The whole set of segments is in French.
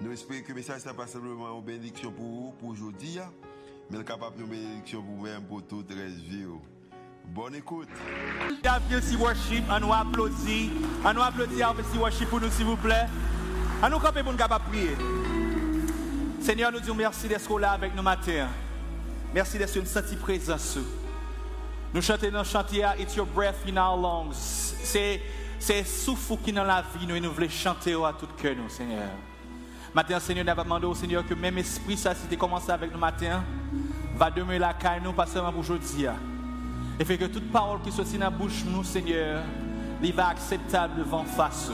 Nous espérons que le message n'est pas simplement une bénédiction pour vous, pour aujourd'hui, mais capable de bénédiction pour vous-même, pour toute la vie. Bonne écoute. Merci worship, on nous applaudit. On nous applaudit worship pour nous, s'il vous plaît. Nous camper pour nous capables prier. Seigneur, nous disons merci d'être là avec nous matin. Merci d'être une sentie présence. Nous chantons dans le chantier It's your breath in our lungs. C'est c'est souffle qui est dans la vie, nous, et nous voulons chanter à tout cœur, nous, Seigneur. Matin, Seigneur, nous demandé au Seigneur que même esprit, ça, si tu commencé avec nous matin, va demeurer la caille, nous, pas seulement pour aujourd'hui. Et fait que toute parole qui sortit dans la bouche, nous, Seigneur, il va acceptable devant face.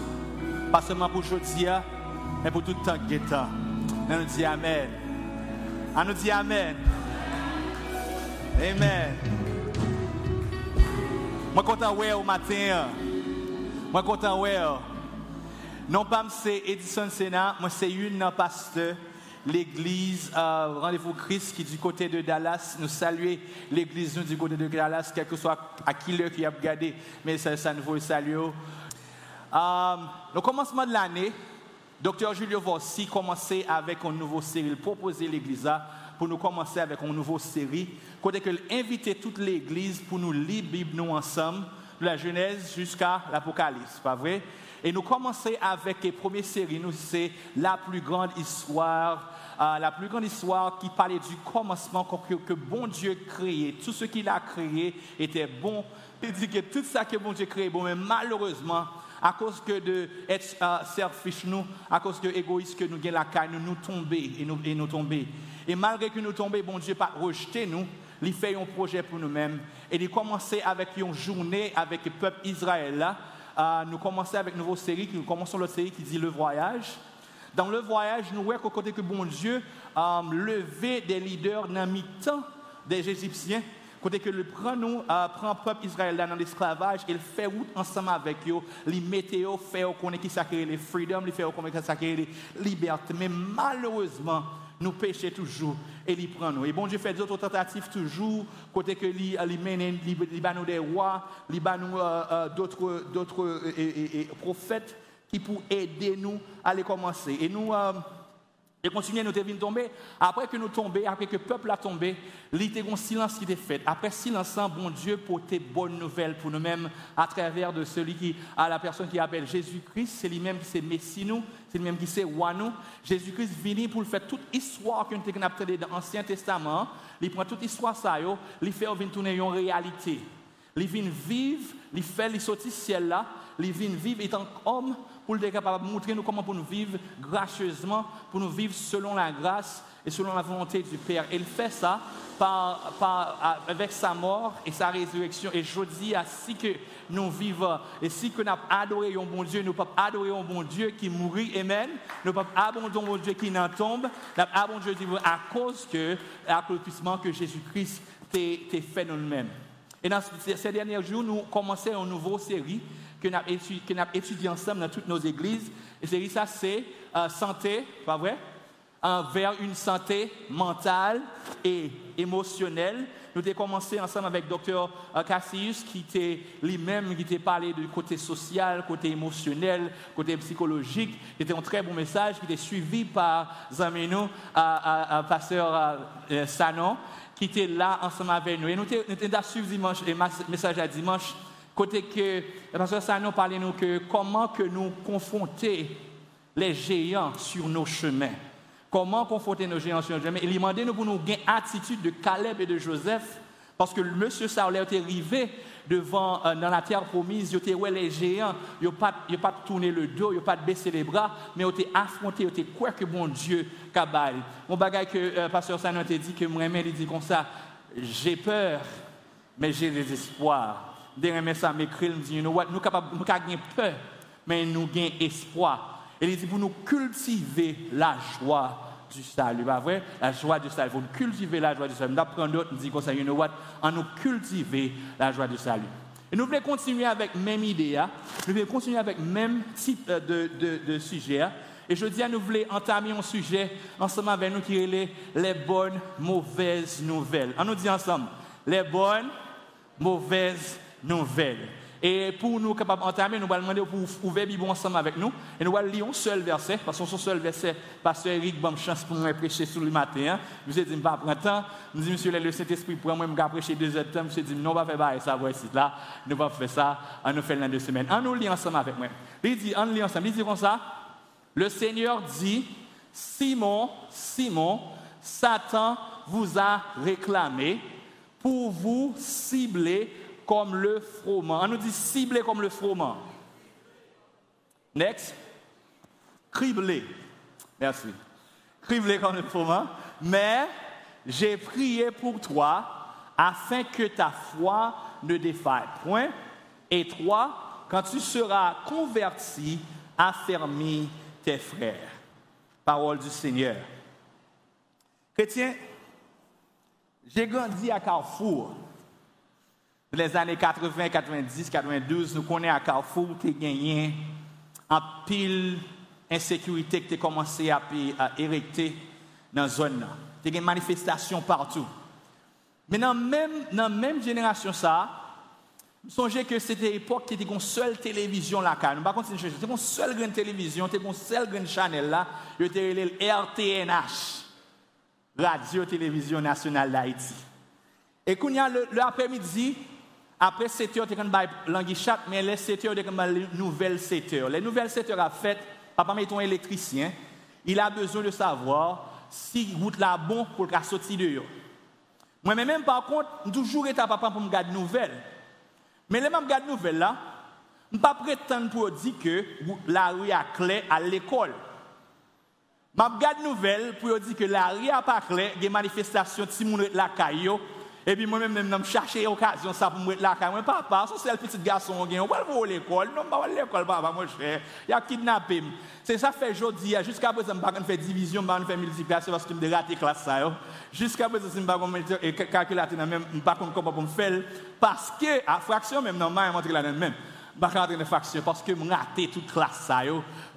Pas seulement pour aujourd'hui, mais pour tout le temps qui est temps. On nous dit Amen. Nous dit Amen. Amen. Moi, content, ouais, au matin. Moi, content, ouais. Non pas c'est Edison Sénat, moi c'est une pasteur l'église euh, Rendez-vous Christ qui est du côté de Dallas. Nous saluons l'église du côté de Dallas, quel que soit à qui l'heure qui a regardé, mais ça, ça nous veut saluer. Euh, au commencement de l'année, Dr. Julio Vossi commençait avec une nouvelle série. Il proposait l'église pour nous commencer avec une nouvelle série. Côté que toute l'église pour nous lire Bible nous ensemble, de la Genèse jusqu'à l'Apocalypse, pas vrai? Et nous commençons avec la première série, nous, c'est la plus grande histoire, euh, la plus grande histoire qui parlait du commencement que, bon Dieu créé. Tout ce qu'il a créé était bon. Il dit que tout ça que bon Dieu créé, bon, mais malheureusement, à cause que de être uh, selfish nous, à cause de égoïste que nous avons la caille, nous nous tomber et nous, et nous. Et malgré que nous tomber, bon Dieu pas rejeté nous, il fait un projet pour nous-mêmes. Et il commençait avec une journée avec le peuple Israël. Uh, nous commençons avec une nouvelle série, nous commençons série qui dit le voyage. Dans le voyage, nous voyons qu'au côté que bon Dieu um, levait des leaders dans le temps des Égyptiens Côté que prend le peuple Israël dans l'esclavage, il fait route ensemble avec eux, les météo fait connaître qui s'accueille les freedom, il qui les libertés. Mais malheureusement, nous péchons toujours et il prend nous. Et bon Dieu fait d'autres tentatives toujours, côté que lui, il mène, il des rois, il nous euh, d'autres, d'autres prophètes qui pour aider nous à aller commencer. Et nous, euh, et continuer nous devons tomber. Après que nous tombons, après que le peuple a tombé, il y a un silence qui est fait. Après silence, bon Dieu porter bonne nouvelle pour nous-mêmes à travers de celui qui a la personne qui appelle Jésus-Christ. C'est lui-même qui c'est Messie nous, c'est lui-même qui c'est roi nous. Jésus-Christ vient pour faire toute histoire que nous avons dans l'Ancien Testament. Il prend toute histoire ça, il fait tourner en réalité. Il vient vivre, il fait, il sortir ciel là, il vient vivre étant homme pour être capable montrer nous comment pour nous vivre gracieusement, pour nous vivre selon la grâce et selon la volonté du Père. Il fait ça par, par, avec sa mort et sa résurrection. Et je dis, si que nous vivons, et si que nous adoré un bon Dieu, nous pouvons adorer un bon Dieu qui mourit, Amen. Nous pouvons adorer un bon Dieu qui n'en tombe. Nous pouvons Dieu à cause que l'accomplissement que Jésus-Christ t'a fait nous-mêmes. Et dans ces derniers jours, nous commençons une nouvelle série que nous avons étudié ensemble dans toutes nos églises. Et c'est ça, c'est euh, santé, pas vrai? Vers une santé mentale et émotionnelle. Nous avons commencé ensemble avec Dr. Euh, Cassius, qui était lui-même, qui était parlé du côté social, côté émotionnel, côté psychologique. C'était un très bon message qui était suivi par Zameno, euh, pasteur Sanon, qui était là ensemble avec nous. Et nous avons suivi dimanche, le message à dimanche Côté que, ça nous parle nous que comment que nous confronter les géants sur nos chemins. Comment confronter nos géants sur nos chemins? Il demandait nous pour nous gagner attitude de Caleb et de Joseph, parce que monsieur Saul était arrivé devant, euh, dans la terre promise, il était ouais les géants, il n'a pas, pas tourné le dos, il n'a pas baissé les bras, mais il était affronté, il était quoi que bon Dieu cabal. Mon bagage que euh, pasteur Sanon a dit que moi il dit comme ça, j'ai peur, mais j'ai des espoirs derrière ça m'écrit, me dit, you know what, nous capables, nous avons peur, mais nous avons espoir. Et il dit, pour nous cultiver la joie du salut, vrai? La joie du salut. Il faut cultiver la joie du salut. Nous apprenons d'autres, nous disons comme you know what? On nous cultiver la joie du salut. Et nous voulons continuer avec même idée, hein. nous voulons continuer avec même type euh, de, de, de sujet. Hein. Et je dis nous voulons entamer un sujet ensemble avec nous qui est les bonnes, mauvaises nouvelles. On nous dit ensemble, les bonnes, mauvaises nouvelles. Et pour nous capables d'entamer, nous allons demander pour ouvrir Bible ensemble avec nous. Et nous allons lire un seul verset, parce que ce seul verset, Pasteur Eric, bonne chance pour nous prêcher sur le matin. Hein. Monsieur dit, je ne pas prendre temps. Nous dit, monsieur, le Saint-Esprit, pour moi, je vais prêcher deux heures de temps. Monsieur dit, non, on va faire ça, voici là. Nous allons faire ça, on nous fait dans deux semaines. On nous lit ensemble avec moi. Il dit, on lit ensemble. Il dit comme ça. Le Seigneur dit, Simon, Simon, Satan vous a réclamé pour vous cibler comme le froment. On nous dit cibler comme le froment. Next. Cribler. Merci. Cribler comme le froment. Mais j'ai prié pour toi afin que ta foi ne défaille point. Et toi, quand tu seras converti, affermis tes frères. Parole du Seigneur. Chrétien, j'ai grandi à Carrefour. Les années 80, 90, 92, nous connaissons à Carrefour, tu gagné en pile insécurité tu as commencé à, érecter dans la zone. Tu as des manifestations partout. Mais dans la même, génération, ça, Songez que c'était l'époque qui était une seule télévision là, nous pas continuer C'était une seule grande télévision, c'était une seule grande chaîne là, c'était le RTNH, Radio Télévision Nationale d'Haïti. Et il y a l'après-midi, après 7 heures, tu as langue chat, mais les 7 heures, tu as les nouvelles 7 heures. Les nouvelles 7 heures, à fait, papa, mettons électricien, il a besoin de savoir si route là bon pour le sortir de Moi-même, par contre, toujours été papa pour me garder nouvelles. Mais les mêmes garde nouvelles là, ne pas prétendre pour dire que la rue est clé à l'école. Je garde nouvelle pour dire que la rue n'est pas a des manifestations de la caillou. Et puis moi-même, je cherche l'occasion ça pour me mettre la caillou. Papa, c'est le petit garçon, on va aller à l'école. Non, pas l'école, papa, mon cher. Il a kidnappé. C'est ça fait aujourd'hui. Jusqu'à présent, je ne fais division, je ne fais multiplication parce que je me raté la classe. Jusqu'à présent, je ne fais pas calculateur, je ne sais pas comment me faire. Parce que, à fraction, même, non, je vais montrer la même. Je vais rentrer dans fraction parce que je raté toute classe.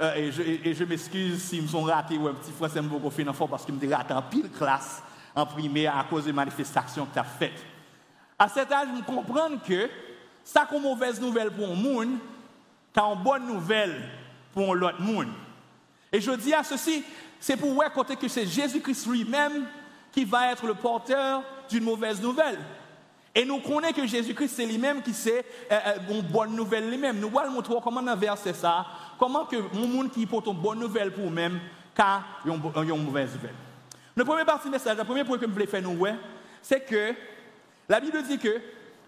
Euh, et je, et je m'excuse si je suis raté ou un petit français, je beaucoup faire parce que je raté en pile classe primaire à cause des manifestations que tu as faites. À cet âge, je comprends que ça, comme mauvaise nouvelle pour un monde, c'est une bonne nouvelle pour l'autre monde. Et je dis à ceci, c'est pour voir côté que c'est Jésus-Christ lui-même qui va être le porteur d'une mauvaise nouvelle. Et nous connaissons que Jésus-Christ, c'est lui-même qui sait euh, euh, une bonne nouvelle lui-même. Nous allons montrer comment on verser ça, comment que mon monde qui porte une bonne nouvelle pour lui-même, car une mauvaise nouvelle. Le premier partie message, le premier point que je voulais faire nous, c'est que la Bible dit que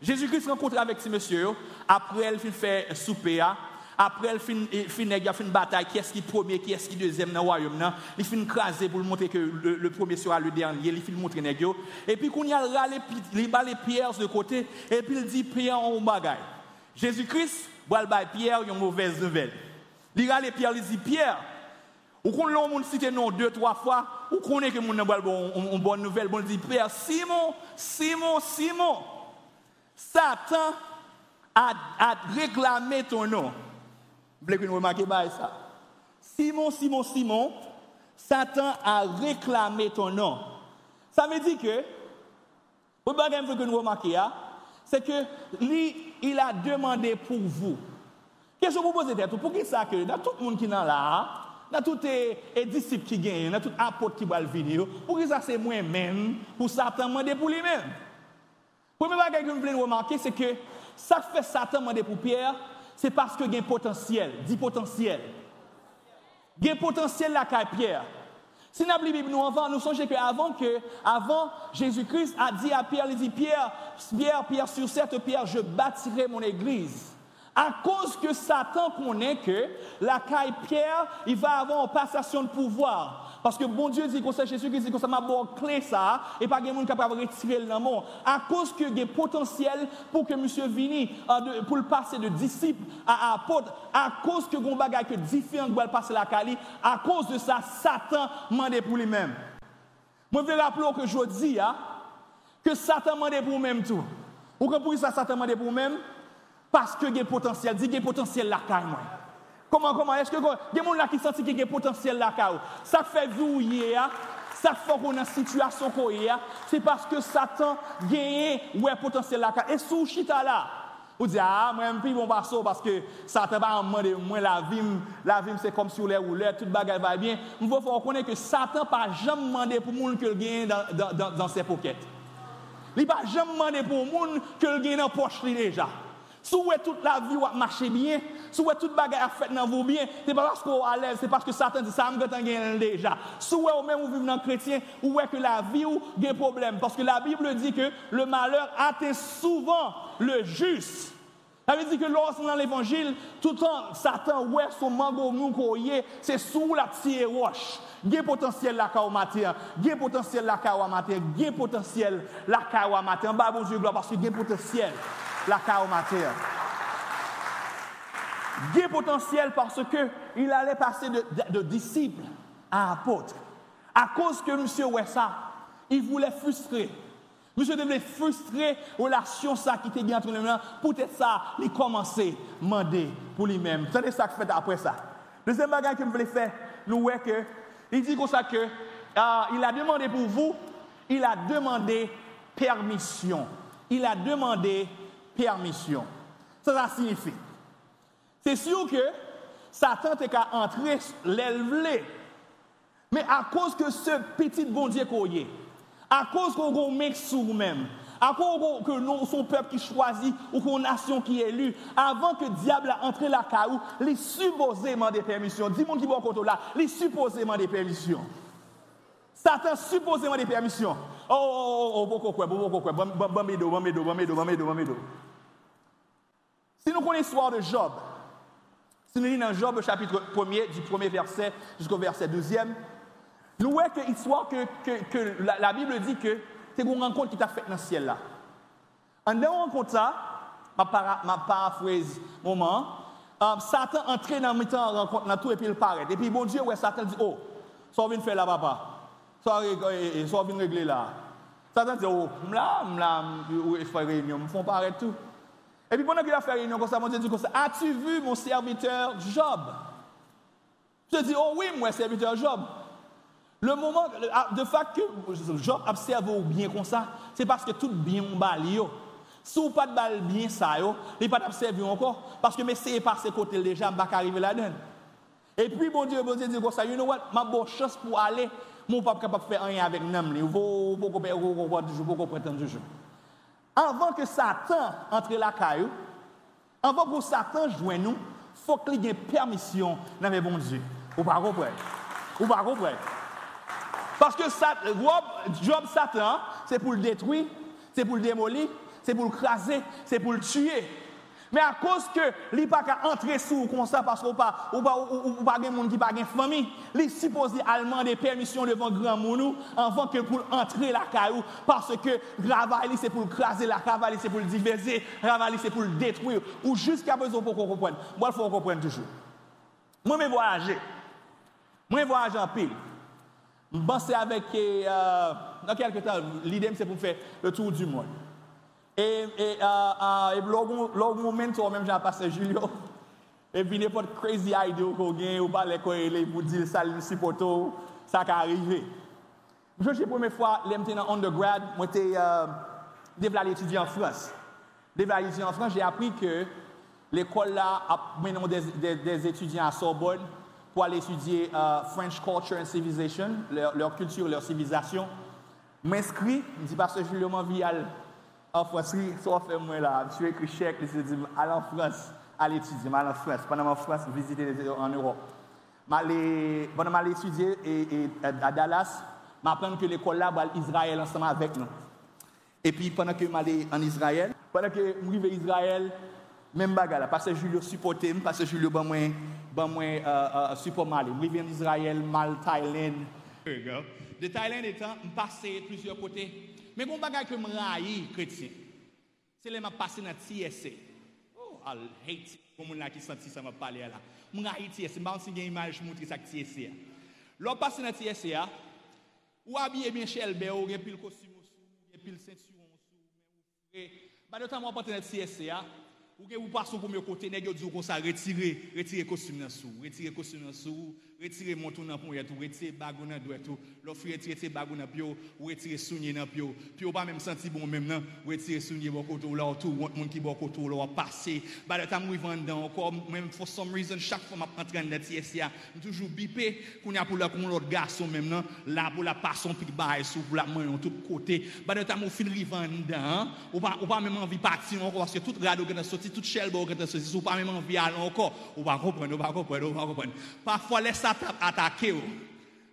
Jésus-Christ rencontre avec ces messieurs, après il fait souper, après, il fin, il a fait une bataille. Qui est-ce qui est premier, qui est-ce qui est deuxième dans le royaume? Il fait craser pour montrer que le, premier sera le dernier. Il fait montrer nègre. Et puis, quand il a les, les pierres de côté, et puis il dit Pierre en bagaille. Jésus-Christ, il Pierre, une mauvaise nouvelle. Il a les pierres, il dit Pierre, ou quand l'homme cite non deux, trois fois, ou connaît que mon a une bonne nouvelle, bon dit Pierre, Simon, Simon, Simon, Satan a, réclamé ton nom. Vous voulez remarquions ça? Simon, Simon, Simon, Satan a réclamé ton nom. Ça veut dire que, vous voulez que nous remarquions, hein? c'est que lui, il a demandé pour vous. Qu'est-ce que vous posez tête? Pour qui ça que dans tout le monde qui est là, dans tous les disciples qui gagnent, dans tout apôtre qui va venir, pour qui ça c'est moi-même, pour Satan demander pour lui-même. Premier bagage que vous voulez remarquer, c'est que ça fait Satan demander pour Pierre, c'est parce que y a un potentiel, dit potentiel. Il y a un potentiel là qu'à Pierre. Si nous avons Bible nous avant, nous songeons qu'avant que, avant, Jésus-Christ a dit à Pierre, il dit Pierre, Pierre, Pierre, sur cette pierre, je bâtirai mon église. À cause que Satan connaît que la caille Pierre, il va avoir une passation de pouvoir. Parce que bon Dieu dit qu'on sait Jésus qui dit qu'on m'a bon clé ça et pas de monde capable de retirer le nom. À cause que y a potentiel pour que monsieur Vini euh, pour le passer de disciple à apôtre, à cause que gon bagay que différent doit passer la Cali, à cause de ça Satan mandé pour lui-même. Moi je veux rappeler que je dis hein, que Satan mandé pour lui-même tout. Ou pour ça Satan mandé pour lui-même parce que y a potentiel, dit y a potentiel la caille moi. Comment, comment? Est-ce que y a des gens qui sentent qu'il y a potentiel là Ça fait vous hier, ça fait qu'on a une situation qu'on c'est parce que Satan gagne ouais potentiel là Et sous chita là, vous dites ah moi je bon pas parce que Satan va demander moi la vie la vie c'est comme sur les roulettes toute bagarre va bien. Il faut reconnaître que Satan pas jamais demandé pour monde que gagne dans, dans, dans, ses pockets. Il pas jamais demandé pour monde que gagne dans poche déjà. Si vous toute la vie va marcher bien, si vous toute bagarre a fait dans vous bien, c'est pas parce qu'on est à l'aise, c'est parce que Satan dit ça, je gagné déjà. Si vous même vous vivez dans chrétien, vous que la vie a des problèmes. Parce que la Bible dit que le malheur atteint souvent le juste. Ça veut dire que lorsque dans l'évangile, tout le temps, Satan, ouais, son mango mou c'est sous la petite roche. Il y a potentiel la kawa matin, il y a potentiel la kawa matin, il y a potentiel la kawa matin. Bah, bon Dieu, gloire, parce qu'il y a potentiel la matière. Il potentiel parce qu'il allait passer de, disciple à apôtre. À cause que monsieur ça, il voulait frustrer. Monsieur devait frustrer la relation ça qui était bien entre les mains. Peut-être ça, il commençait à demander pour lui-même. C'est ça qu'il fait après ça? Deuxième bagage que je voulais faire, nous voyons que, il dit comme ça que, ah, il a demandé pour vous, il a demandé permission. Il a demandé permission. Ça, ça signifie. C'est sûr que Satan est qu'à entrer l'élevé. Mais à cause que ce petit bon Dieu qu'on y à cause qu'on met sur nous-mêmes, à cause que nous, son peuple qui choisit ou qu'on nation qui est élu, avant que le diable a entré la caou, les supposément des permissions. Dis-moi qui va côté là, les supposément des permissions. Satan supposément des permissions. Oh, oh, oh, oh, oh, bon, bon, quoi, bon, bon, bon, bon, bon, bon, bon, bon, bon, si nous connaissons l'histoire de Job, si nous lisons dans Job, chapitre 1er, du premier verset jusqu'au verset 12e, nous voyons que l'histoire que, que, la, Bible dit que c'est une rencontre qui t'a faite dans le ciel là. En dehors rencontre ça, ma, para, ma paraphrase moment, um, Satan entre dans le temps rencontre dans tout et puis il paraît. Et puis bon Dieu, ouais, Satan dit, oh, ça vient faire là, papa. Ça vient régler là. Satan dit, oh, là, là, il faut réunion, il faut paraître tout. Et puis pendant qu'il a fait réunion comme ça, mon Dieu dit comme ça, as-tu vu mon serviteur Job Je dis, oh oui, moi, serviteur Job. Le moment, de fait que Job observe bien comme ça, c'est parce que tout bien bali Si vous pas de balle bien ça, il pas observé encore, parce que mais c'est passé côté déjà, je ne arriver là-dedans. Et puis, mon Dieu, mon Dieu dit comme ça, you know what, ma bonne chance pour aller, mon papa capable de faire rien avec nous, il faut pas prétendre toujours. Avant que Satan entre la caillou, avant que Satan joigne nous, il faut qu'il ait permission dans le bon Dieu. Ou pas comprendre? Ou pas comprendre? Parce que job Satan, c'est pour le détruire, c'est pour le démolir, c'est pour le craser, c'est pour le tuer. Mais à cause que li pas qu'à entrer sous comme ça parce qu'on pas ou pas ou pas monde qui pas gen famille, li supposé allemand des permissions devant grand monde avant que pour entrer la caillou parce que travail c'est pour craser la travail c'est pour le diviser, travail c'est pour le détruire ou jusqu'à besoin pour qu'on comprenne. Moi il faut qu'on comprenne toujours. Moi je voyager. Moi voyager en pile. Je pense avec euh, dans quelques temps l'idée c'est pour faire le tour du monde. E, e, uh, uh, e euh, log moumen tou mèm jan pase Julio, e pi nepot crazy ideo ko gen, ou ba le korele pou di sal si poto, sa ka arrive. Mwen jè pwemè fwa, lèm te nan undergrad, mwen te uh, devla l'étudie an Frans. Devla l'étudie an Frans, jè apri ke l'ékol la ap menon des, des, des étudie an Sorbonne pou al étudie euh, French Culture and Civilization, lèr kultur, lèr civilizasyon. Mwen skri, mwen di parce Julio mwen vi al en France, ça fait moi là, je suis écrit chèque, je dis, aller en France, aller étudier, aller en France, pendant en France, visiter en Europe. Pendant que étudier et, à Dallas, m'apprendre que l'école là va Israël ensemble avec nous. Et puis pendant que je en Israël, pendant que je suis en Israël, Même bagarre, parce que Julio supporté, parce que Julio ban moi ban moi euh, euh, support Mali. Je viens d'Israël, Mal, Thaïlande. De Thaïlande étant, je passé plusieurs côtés. Men kon bagay ke m rayi kretien, se le ma pase nan TSC. Oh, al hate, kon moun la ki santi sa ma pale la. M rayi TSC, m ban si gen imaj moun ki sak TSC ya. Lò pase nan TSC ya, ou abye ben chelbe ou gen pil kosimo sou, gen pil sensu on sou, men ou fre. Ba de tan mwen pate nan TSC ya, ou gen ou pasou pou mè kote, neg yo djou kon sa retire, retire kosim nan sou, retire kosim nan sou, retirer monton dans pour tout, retirer bagou tout, l'offre retirer bagou dans pio, retirer soulier dans pio, puis ou pas même senti bon même non, retirer soulier bon côté là tout, monde qui bon là passer, temps moi vendre encore. Même for some reason chaque fois m'a entrer dans TSA, toujours bipé, qu'on a pour con l'autre garçon même là pour la passer bail sous la main tout côté, le temps moi fin rivendre, ou pas ou pas même envie partir encore parce que tout rado que sorti tout shell pas même envie encore. Ou Satan attaquer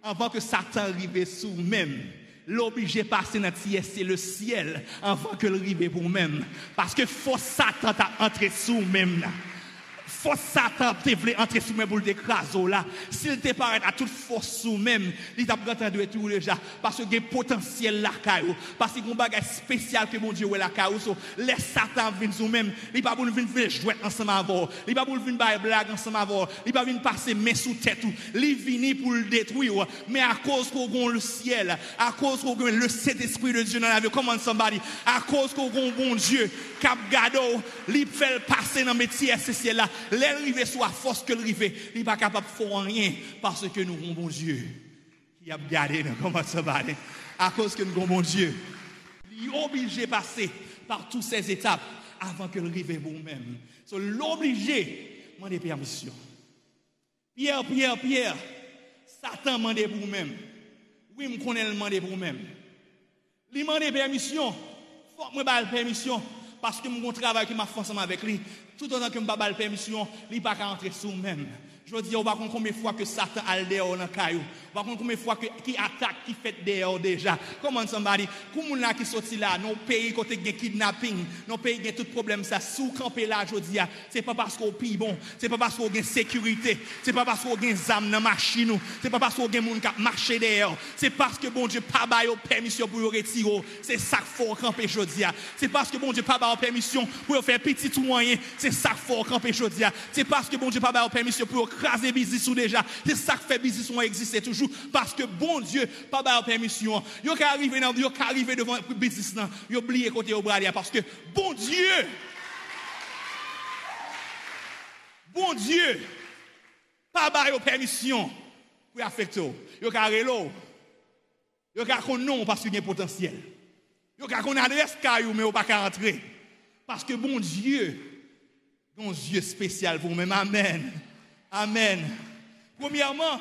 avant que Satan arrive sous même l'obligé passer dans c'est le ciel avant que le rive pour même. Parce que faut Satan t'a entrer sous même force Satan te entrer sous même pour l'écraser là. S'il te paraît à toute force sous même, il t'a entendu tout déjà. Parce qu'il y a potentiel là, Parce qu'il y a un bagage spécial que mon Dieu est là, so, Laisse Satan venir sous même. Il pas pour venir jouer ensemble avec Il pas pour venir faire blague ensemble avec Il pas venir passer main sous tête. Il vient pour le détruire. Mais à cause qu'on a le ciel, à cause qu'on a le Saint-Esprit de Dieu dans la vie, comment somebody, à cause qu'on a un bon Dieu, cap gado, il fait passer dans le métier ciel là rive soit force que le rive, il n'est pas capable de faire rien parce que nous avons bon Dieu qui a gardé nous. Comment ça va À cause que nous avons bon Dieu. Il est obligé de passer par toutes ces étapes avant que le rive vous-même. So, l'obligé demander permission. Pierre, Pierre, Pierre, Satan demande pour vous-même. Oui, je connais le demander pour vous-même. Il demande permission. Faut que je permission parce que mon travail qui m'a fait ensemble avec lui, tout autant que je n'ai pas permission, il n'est pas entrer sous même. Je dire, on va combien de fois que Satan a dehors dans le caillou? On va combien de fois que, qui attaque, qui fait dehors déjà? Comment somebody, comme là qui sorti là, nos pays côté de kidnapping, nos pays qui tout problème ça, sous camper là, je dis, c'est pas parce qu'on pille bon, c'est pas parce qu'on a sécurité, c'est pas parce qu'on a des âmes dans la machine, c'est pas parce qu'on a des gens qui marché dehors, c'est parce que bon Dieu pas bail permission pour retirer, c'est ça qu'il faut camper, je dis. C'est parce que bon Dieu pas bail permission pour faire petit moyen, c'est ça qu'il faut camper, je dis. C'est parce que bon Dieu pas bail permission pour craser business ou déjà. C'est ça qui fait business ou exister toujours. Parce que bon Dieu, pas de permission. Yo qui arrivé dans, yo arrivé devant business là, yo oublié côté au parce que bon Dieu, bon Dieu, pas de permission pour affecter. Yo qui relo. Yo qui non parce qu'il y a potentiel. Yo qui qu'on adresse caillou mais on pas rentrer. Parce que bon Dieu, un Dieu spécial pour même. Amen. Amen. Premièrement,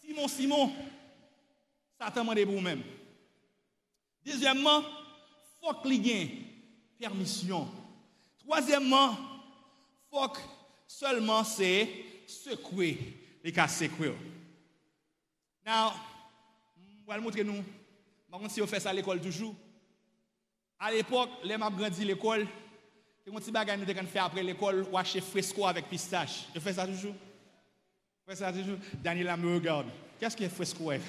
Simon, Simon, Satan m'a pour vous-même. Deuxièmement, faut qu'il permission. Troisièmement, faut que seulement c'est secouer les cas secouer. Now, je vais montrer nous. Par si on fait ça à l'école toujours, à l'époque, les m'a grandi l'école, c'est un petit bagage nous devons faire après l'école, wacher fresco avec pistache. Je fais ça toujours? Je fais ça toujours? Daniela me regarde. Qu'est-ce que fresco est?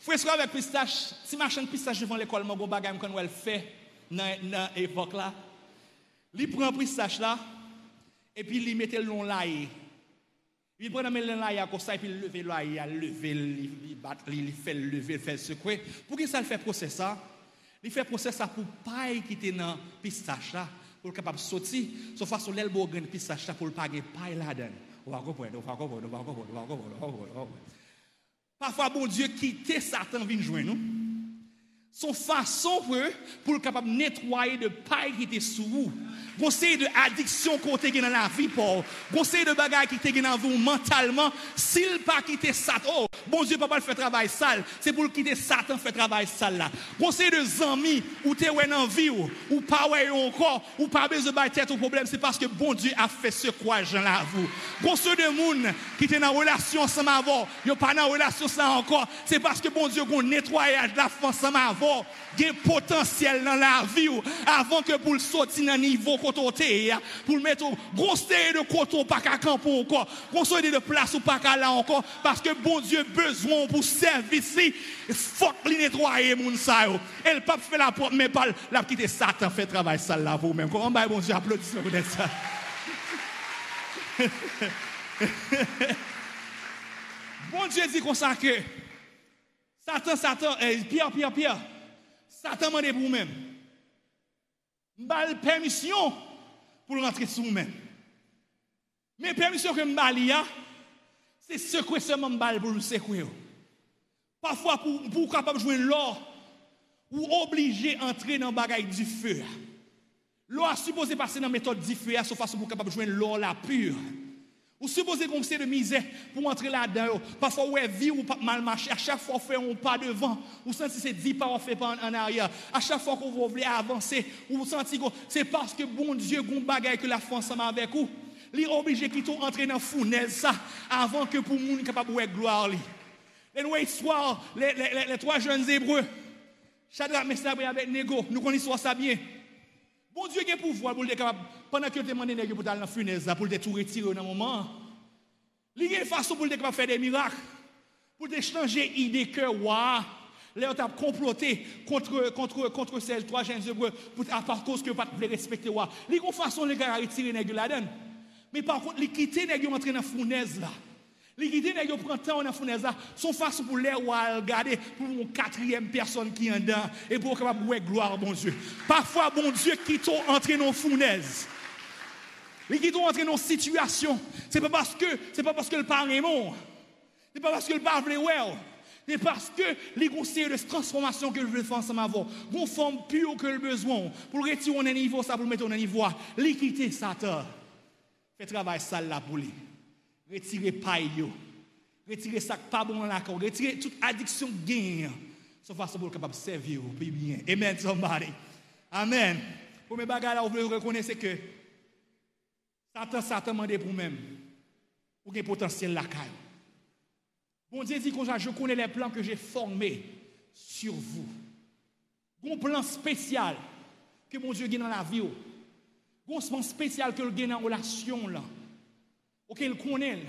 fresco avec pistache. Si ma chaîne pistache devant l'école, mon bon bagage quand elle fait dans l'époque là. Il prend pistache là et puis il met le long là. Il prend le long là comme ça et puis il lève là, il lève, il bat, il fait lever, il fait secouer. Pour qui ça le fait procès ça? Il fait procès ça pour paille qui était dans pistache là, pour capable sortir, sauf façon l'elbo grain pistache là pour pas paille là-dedans. On va comprendre, on va comprendre, on va comprendre, on va comprendre. Parfois, bon Dieu, quitter Satan vient joindre nous. Son façon pour, pour capable nettoyer de paille qui était sous vous. Conseil de addiction qu'on dans la vie, pour. Conseil de bagaille qui te dans vous mentalement. S'il pas quitter Satan, oh, bon Dieu, papa, fait travail sale. C'est pour quitter Satan, fait travail sale là. Conseil de amis, ou t'es en vie, ou, pas ouais encore, ou pas besoin de tête au problème, c'est parce que bon Dieu a fait ce quoi, là, vous. Conseil de monde qui était dans relation ensemble avant, a pas dans relation ça encore, c'est parce que bon Dieu a nettoyage de la France ensemble avoir un potentiel dans la vie avant que pour le sortir dans niveau côté pour mettre au gros de coton pas qu'à camper encore, gros de place ou pas qu'à là encore parce que bon Dieu besoin pour servir ici, faut les nettoyer mon ça Et le pape fait la porte mais pas la petite Satan fait travail ça là vous même. Comment bon Dieu applaudissez pour ça. bon Dieu dit comme ça que Satan, Satan, eh, Pierre, Pierre, Pierre, Satan m'a dit pour vous-même. M'bal permission pour rentrer sur vous-même. Mais permission que m'bal c'est ce que seulement m'bal pour nous secouer. Parfois, pour, pour capable jouer l'or, ou obligé d'entrer dans le bagage du feu. L'eau a supposé passer dans la méthode du feu, sauf façon pour capable jouer l'or la pure. Ou supposez qu'on de misère pour entrer là-dedans. Parfois, ouais, vie ou mal marcher. À chaque fois, on fait un pas devant. Ou sentez c'est dix pas, on fait pas en, arrière. À chaque fois qu'on veut avancer, ou sentez que c'est parce que bon Dieu, bon bagaille que la France ensemble avec vous. Est obligé qu'ils entrer dans la fournaise ça avant que pour monde capable de gloire. Les histoires, les, les, les, trois jeunes hébreux, Shadrach, Meshach avec Nego, nous connaissons ça bien. Bon Dieu a pouvoir pour le capable pendant que tu demandes pour aller dans la fenêtre pour te tout retirer dans moment. Il y a une façon pour capable faire des miracles. Pour te changer idée que waouh Là, on a comploté contre, contre, contre ces trois jeunes œuvres à part cause que pas de respecter. Il y a une façon de retirer les là-dedans. Mais par contre, les quitter les entrer dans la fournaise là. Les guider nèg prend temps dans fournaise sont face pour les regarder pour une quatrième personne qui est dedans et pour capable voir gloire bon Dieu. Parfois bon Dieu qui t'ont entré dans fournaise. Les qui entré dans situation, c'est pas parce que c'est pas parce que le parent mort. C'est pas parce que le parent veut well. C'est parce que les conseils de transformation que je veux faire ensemble avant, une forme pure que le besoin, pour retirer un niveau, ça pour mettre au niveau, l'équité, Satan. Fait travail sale là pour lui. Retirez paille, retirez ça pas bon dans la corps, retirez toute addiction gain. Sauf façon pour capable servir puis bien. Amen somebody. Amen. Pour mes bagages là, vous pouvez reconnaître que Satan, Satan m'a pour même. Pour un potentiel la caille. Bon Dieu dit comme je connais les plans que j'ai formés sur vous. Un plan spécial que mon Dieu a dans la vie. Un plan spécial que le gagne dans la relation là. Ok, il connaît.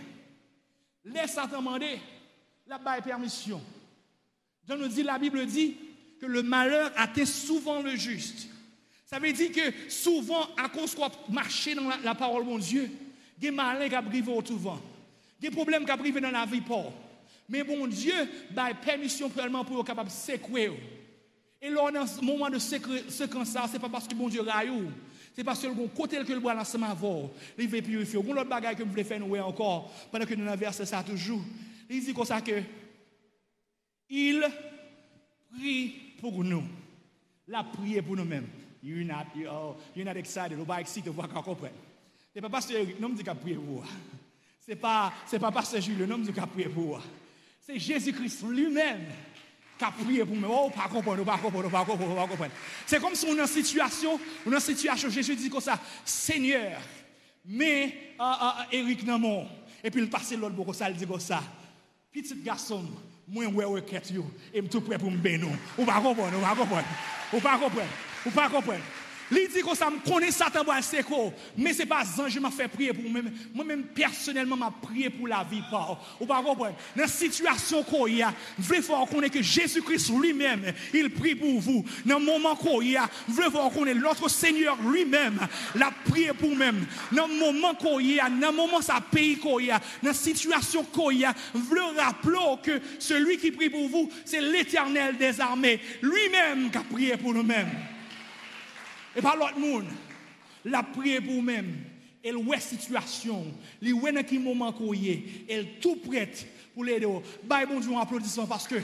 Laisse à demander la baille permission. Jean nous dit, la Bible dit que le malheur atteint souvent le juste. Ça veut dire que souvent, à cause qu'on marcher dans la, parole de mon Dieu, il y a des malins qui arrivent y a des problèmes qui arrivent dans la vie. Mais bon Dieu, baille permission pour être capable de secouer. Et là, dans ce moment de séquence, ce n'est pas parce que bon Dieu raillou. C'est parce que le côté que le bois ensemble il veut purifier. Il y a autre bagage que vous voulez faire nous encore, pendant que nous avons ça toujours. Il dit comme ça que il prie pour nous. La prière pour nous-mêmes. You're not, you're, you're not excited, vous pas excité, vous pas comprendre. C'est pas parce que nous dit qu'il a prié pour vous. C'est pas, c'est pas parce que Jules, nous dit qu'il a prié pour vous. C'est Jésus-Christ lui-même qui a prié pour moi. Oh, pas comprendre, pas comprendre, pas comprendre, pas comprendre. C'est comme si on est en situation, on est en situation, Jésus dit comme ça, Seigneur, mais uh, uh, Eric Namon, et puis il passe l'autre pour ça, il dit comme ça, petit garçon, moi, je requête, et je suis tout prêt pour me bénir. Ou pas comprendre, ou pas comprendre, ou pas ou pas comprendre? Il dit que ça me connaît Satan pour quoi. Mais c'est pas je m'a fait prier pour moi-même. Moi-même, personnellement, m'a prié pour la vie. Pas. Ou pas. Dans la situation qu'il y a, voulez voir qu'on que Jésus-Christ lui-même, il prie pour vous. Dans le moment qu'il y a, voulez voir qu'on est notre Seigneur lui-même, l'a prié pour même. Dans le moment qu'il y a, dans le moment ça pays qu'il y a, dans la situation qu'il y a, voulez rappeler que celui qui prie pour vous, c'est l'éternel des armées. Lui-même qui a prié pour nous-mêmes. Et pas l'autre monde. La prière pour même. Elle voit situation. Elle voit dans quel moment qu'on est. Elle tout prête pour l'aider. Bye bon Dieu, applaudissement parce que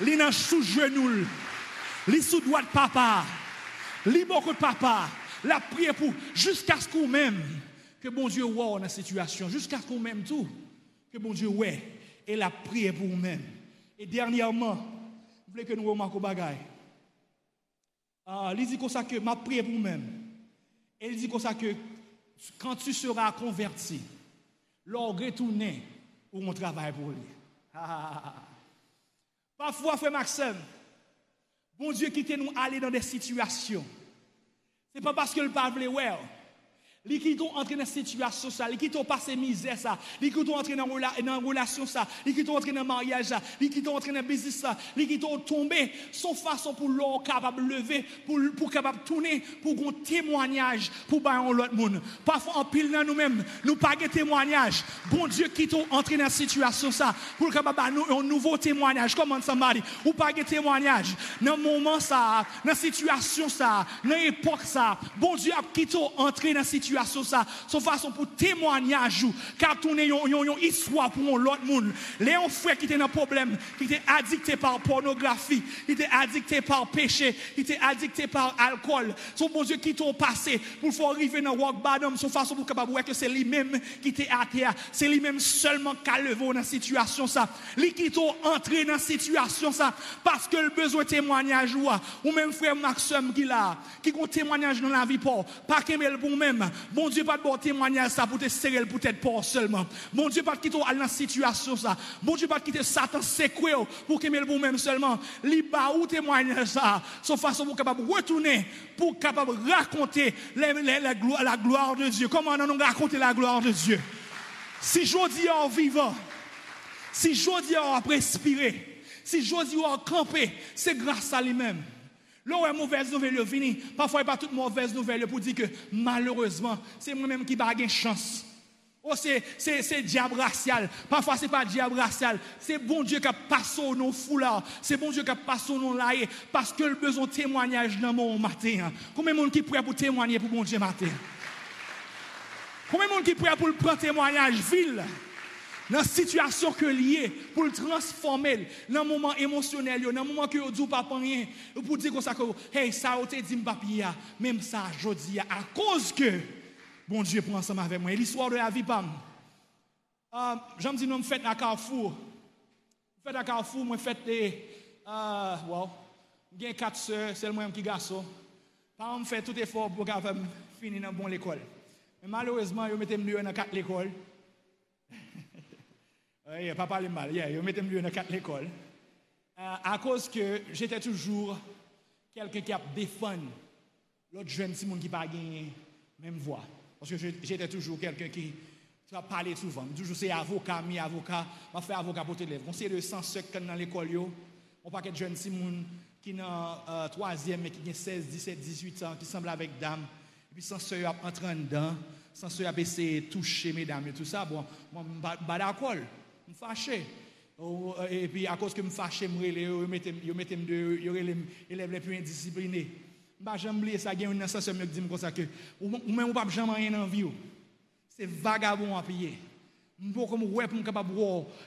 elle est sous genou. Elle est sous droit de papa. Elle est beaucoup papa. La prière pour jusqu'à ce qu'on même que bon Dieu voit la situation. Jusqu'à ce qu'on même tout. Que bon Dieu voit. Et la prière pour nous-mêmes. Et dernièrement, vous voulez que nous remarquions bagaille. Ah, il dit comme ça que ma prière pour vous-même. Il dit comme ça que quand tu seras converti, lors retourner pour mon travail pour lui. Ah, Parfois, frère Maxime, Bon Dieu quitte nous aller dans des situations. Ce n'est pas parce que le pas ouais. Li qui sont entré dans cette situation ça, li qui sont passé misère ça, li qui sont entré dans dans relation ça, li qui sont entré dans mariage ça, li qui sont entré dans business ça, li qui sont tombé son façon pour l'or capable lever, pour pour capable tourner, pour un témoignage pour ba l'autre monde. Parfois en pile dans nous-mêmes, nous pas de témoignage. Bon Dieu qui sont entré dans cette situation ça, pour capable nous un nouveau témoignage. Comment ça m'a Ou pas de témoignage. Dans moment ça, dans situation ça, dans époque ça, bon Dieu a qui ça, son façon pour témoignage car tourner une histoire pour l'autre monde. Les frères qui étaient dans problème, qui étaient addictés par pornographie, qui étaient addictés par péché, qui étaient addictés par alcool. Son bon Dieu qui t'ont passé pour faire arriver dans rock bottom, son façon pour capable que c'est lui-même qui était à terre, c'est lui-même seulement qui a levé dans situation ça. Lui qui t'ont entré dans situation ça parce que le besoin témoignage ou même frère Maxime qui là, qui un témoignage dans la vie pas qu'il pour même Bon Dieu, pas de bon témoignage ça pour te serrer le peut-être pas seulement. Bon Dieu, pas de quitter dans la situation ça. Bon Dieu, pas de quitter Satan secoué pour qu'il le même seulement. Li ba ou témoignage ça. Son façon pour capable retourner, pour capable raconter la, gloire, de Dieu. Comment on raconter la gloire de Dieu? Si dis en vivant, si dis en respirer, si dis en camper, c'est grâce à lui-même. Là une mauvaise nouvelle parfois il n'y a pas toute mauvaise nouvelle pour dire que malheureusement, c'est moi-même qui pas chance. Oh, c'est diable racial. Parfois, ce n'est pas diable racial. C'est bon Dieu qui a passé au nom foulard. C'est bon Dieu qui a passé nom laïe. Parce que le besoin de témoignage dans mon matin. Combien de monde qui prêt pour témoigner pour bon Dieu matin? Combien de monde qui prêt pour le prendre témoignage? Ville? Dans la situation que lié pour le transformer dans le moment émotionnel, dans le moment que vous dites pas rien, pour dire ça que, hey, ça a été dit papier, même ça, je dis, à cause que, bon Dieu prend ensemble avec moi. L'histoire de la vie, pam. Euh, J'aime dire, nous fête à Carrefour. Fête à Carrefour, moi fête des, euh, wow, quatre soeurs, c'est qui garçon. Par me fait tout effort pour finir dans bon l'école. Mais malheureusement, je mettais mieux dans quatre. Oui, pas parler mal. Yeah, mettais mieux dans quatre l'école. Euh, à cause que j'étais toujours quelqu'un qui a défendu l'autre jeune Simon qui n'a pas gagné même voix. Parce que j'étais toujours quelqu'un qui a parlé souvent. Toujours c'est avocat, mi avocat, on fait avocat pour tes lèvres. On sait de 100 secrets dans l'école, on pas de jeune Simon qui dans euh, troisième mais qui a 16, 17, 18 ans, qui semble avec dame. Et puis sans soeur entrer dedans, sans soeur essayé de toucher mesdames et tout ça. Bon, moi, pas d'accord me fâché. Oh, et puis à cause que me fâché, me relé élève les plus indisciplinés. Bah j'aime oublier ça gagne une sens me dit comme ça que ou même pas jamais rien dans vie. C'est vagabond à payer. M'po comme ouais pour capable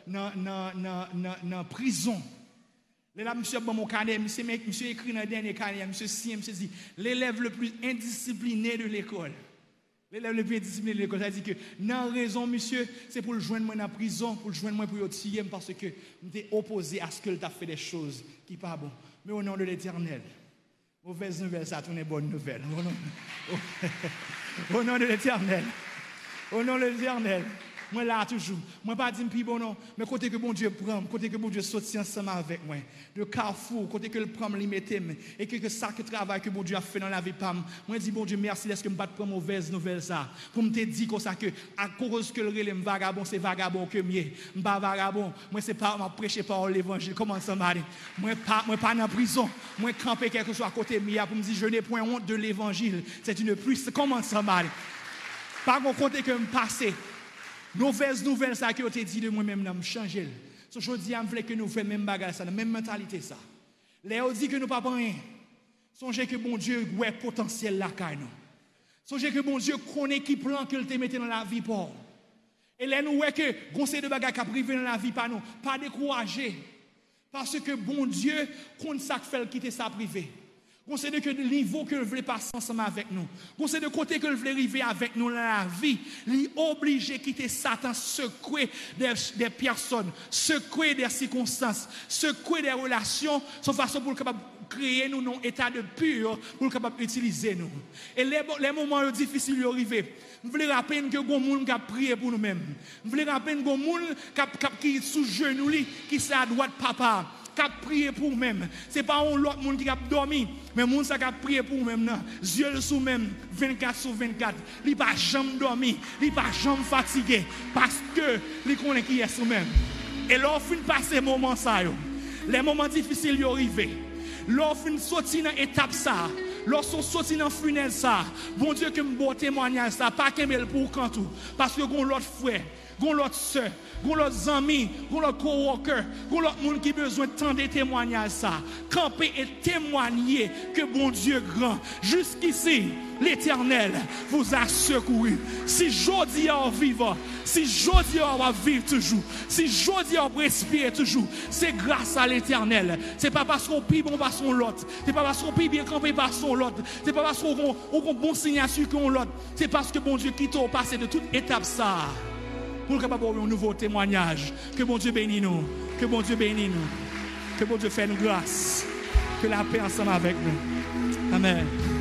dans dans prison. Là, monsieur, bon, mon canet, monsieur, monsieur écrit dans le dernier canet, monsieur si, monsieur dit, l'élève le plus indiscipliné de l'école. L'élève le plus discipliné de l'école, ça dit que, non, raison, monsieur, c'est pour le joindre moi dans la prison, pour le joindre moi pour le tirer, parce que j'étais opposé à ce qu'il t'a fait des choses qui pas bon. Mais au nom de l'éternel, mauvaise nouvelle, ça tourne bonne nouvelle. Au nom de l'éternel, au nom de l'éternel. Moi là toujours. Moi pas dire plus bon non, mais côté que bon Dieu prend, côté que bon Dieu sortit ensemble avec moi. De carrefour, côté que le prend mettait et que, que ça que travail que bon Dieu a fait dans la vie pam. Moi dis bon Dieu merci est-ce que me pas prendre mauvaise nouvelle ça. Pour me te dire comme ça que à cause que le relève vagabond c'est vagabond que mieux. Pas vagabond. Moi c'est pas m'a prêcher par l'évangile. Comment ça m'a Moi pas moi pas dans prison. Moi camper quelque chose à côté mia pour me dire je n'ai point honte de l'évangile. C'est une plus comment ça m'a Pas mon côté que me passer Mauvaise nouvelle, ça a été dit de moi-même, je changer. Ce je dis, je veux que nous fassions même bagage, la même mentalité, ça. Léo dit que nous pas rien. Songez que bon Dieu a potentiel là, nous. Songez que bon Dieu connaît qui plan qu'il te mette dans la vie pour. Et là, nous voyons que conseil de bagages qui privé dans la vie par nous. Pas. Parce que bon Dieu compte ça fait quitter sa privée. On sait de que le niveau que veut passer ensemble avec nous. On sait de côté que veut arriver avec nous dans la vie. Est obligé quitter Satan, secouer des, des personnes, secouer des circonstances, secouer des relations, de façon pour créer nous un état de pur pour le capable d'utiliser nous. Et les, les moments difficiles arrivent. Je voulais rappeler que les gens qui prié pour nous-mêmes. Je voulais rappeler que les gens qui sont sous genou, qui sont à droite papa qui a prié pour nous-mêmes. Ce n'est pas un autre monde qui a dormi, mais monde qui a prié pour nous-mêmes. Yeux sous même 24 sur 24. Il pas jamais dormi, il pas jamais fatigué parce que il connaît qui est sous même. Et lorsqu'on passer moment ça les moments difficiles arrivent. Lorsqu'on sorti dans étape ça, lorsqu'on sorti dans funnel ça, bon Dieu que me bon témoignage ça, pas qu'aimer pour quand tout parce que gon l'autre frère gon l'autre soeur, gon l'autre ami, gon l'autre coworker, gon l'autre monde qui besoin tant de témoignages ça. Camper et témoigner que bon Dieu grand. Jusqu'ici, l'Éternel vous a secouru. Si jodi a vivre, si jodi va vivre toujours, si jodi a respirer toujours, c'est grâce à l'Éternel. C'est pas parce qu'on prie bon par son l'autre, c'est pas parce qu'on prie bien camper par son l'autre, c'est pas parce qu'on a bon signature qu'on l'autre, c'est parce que bon Dieu quitte au passé de toute étape ça pour capable un nouveau témoignage. Que bon Dieu bénisse nous. Que bon Dieu bénisse nous. Que bon Dieu fasse nous grâce. Que la paix ensemble avec nous. Amen.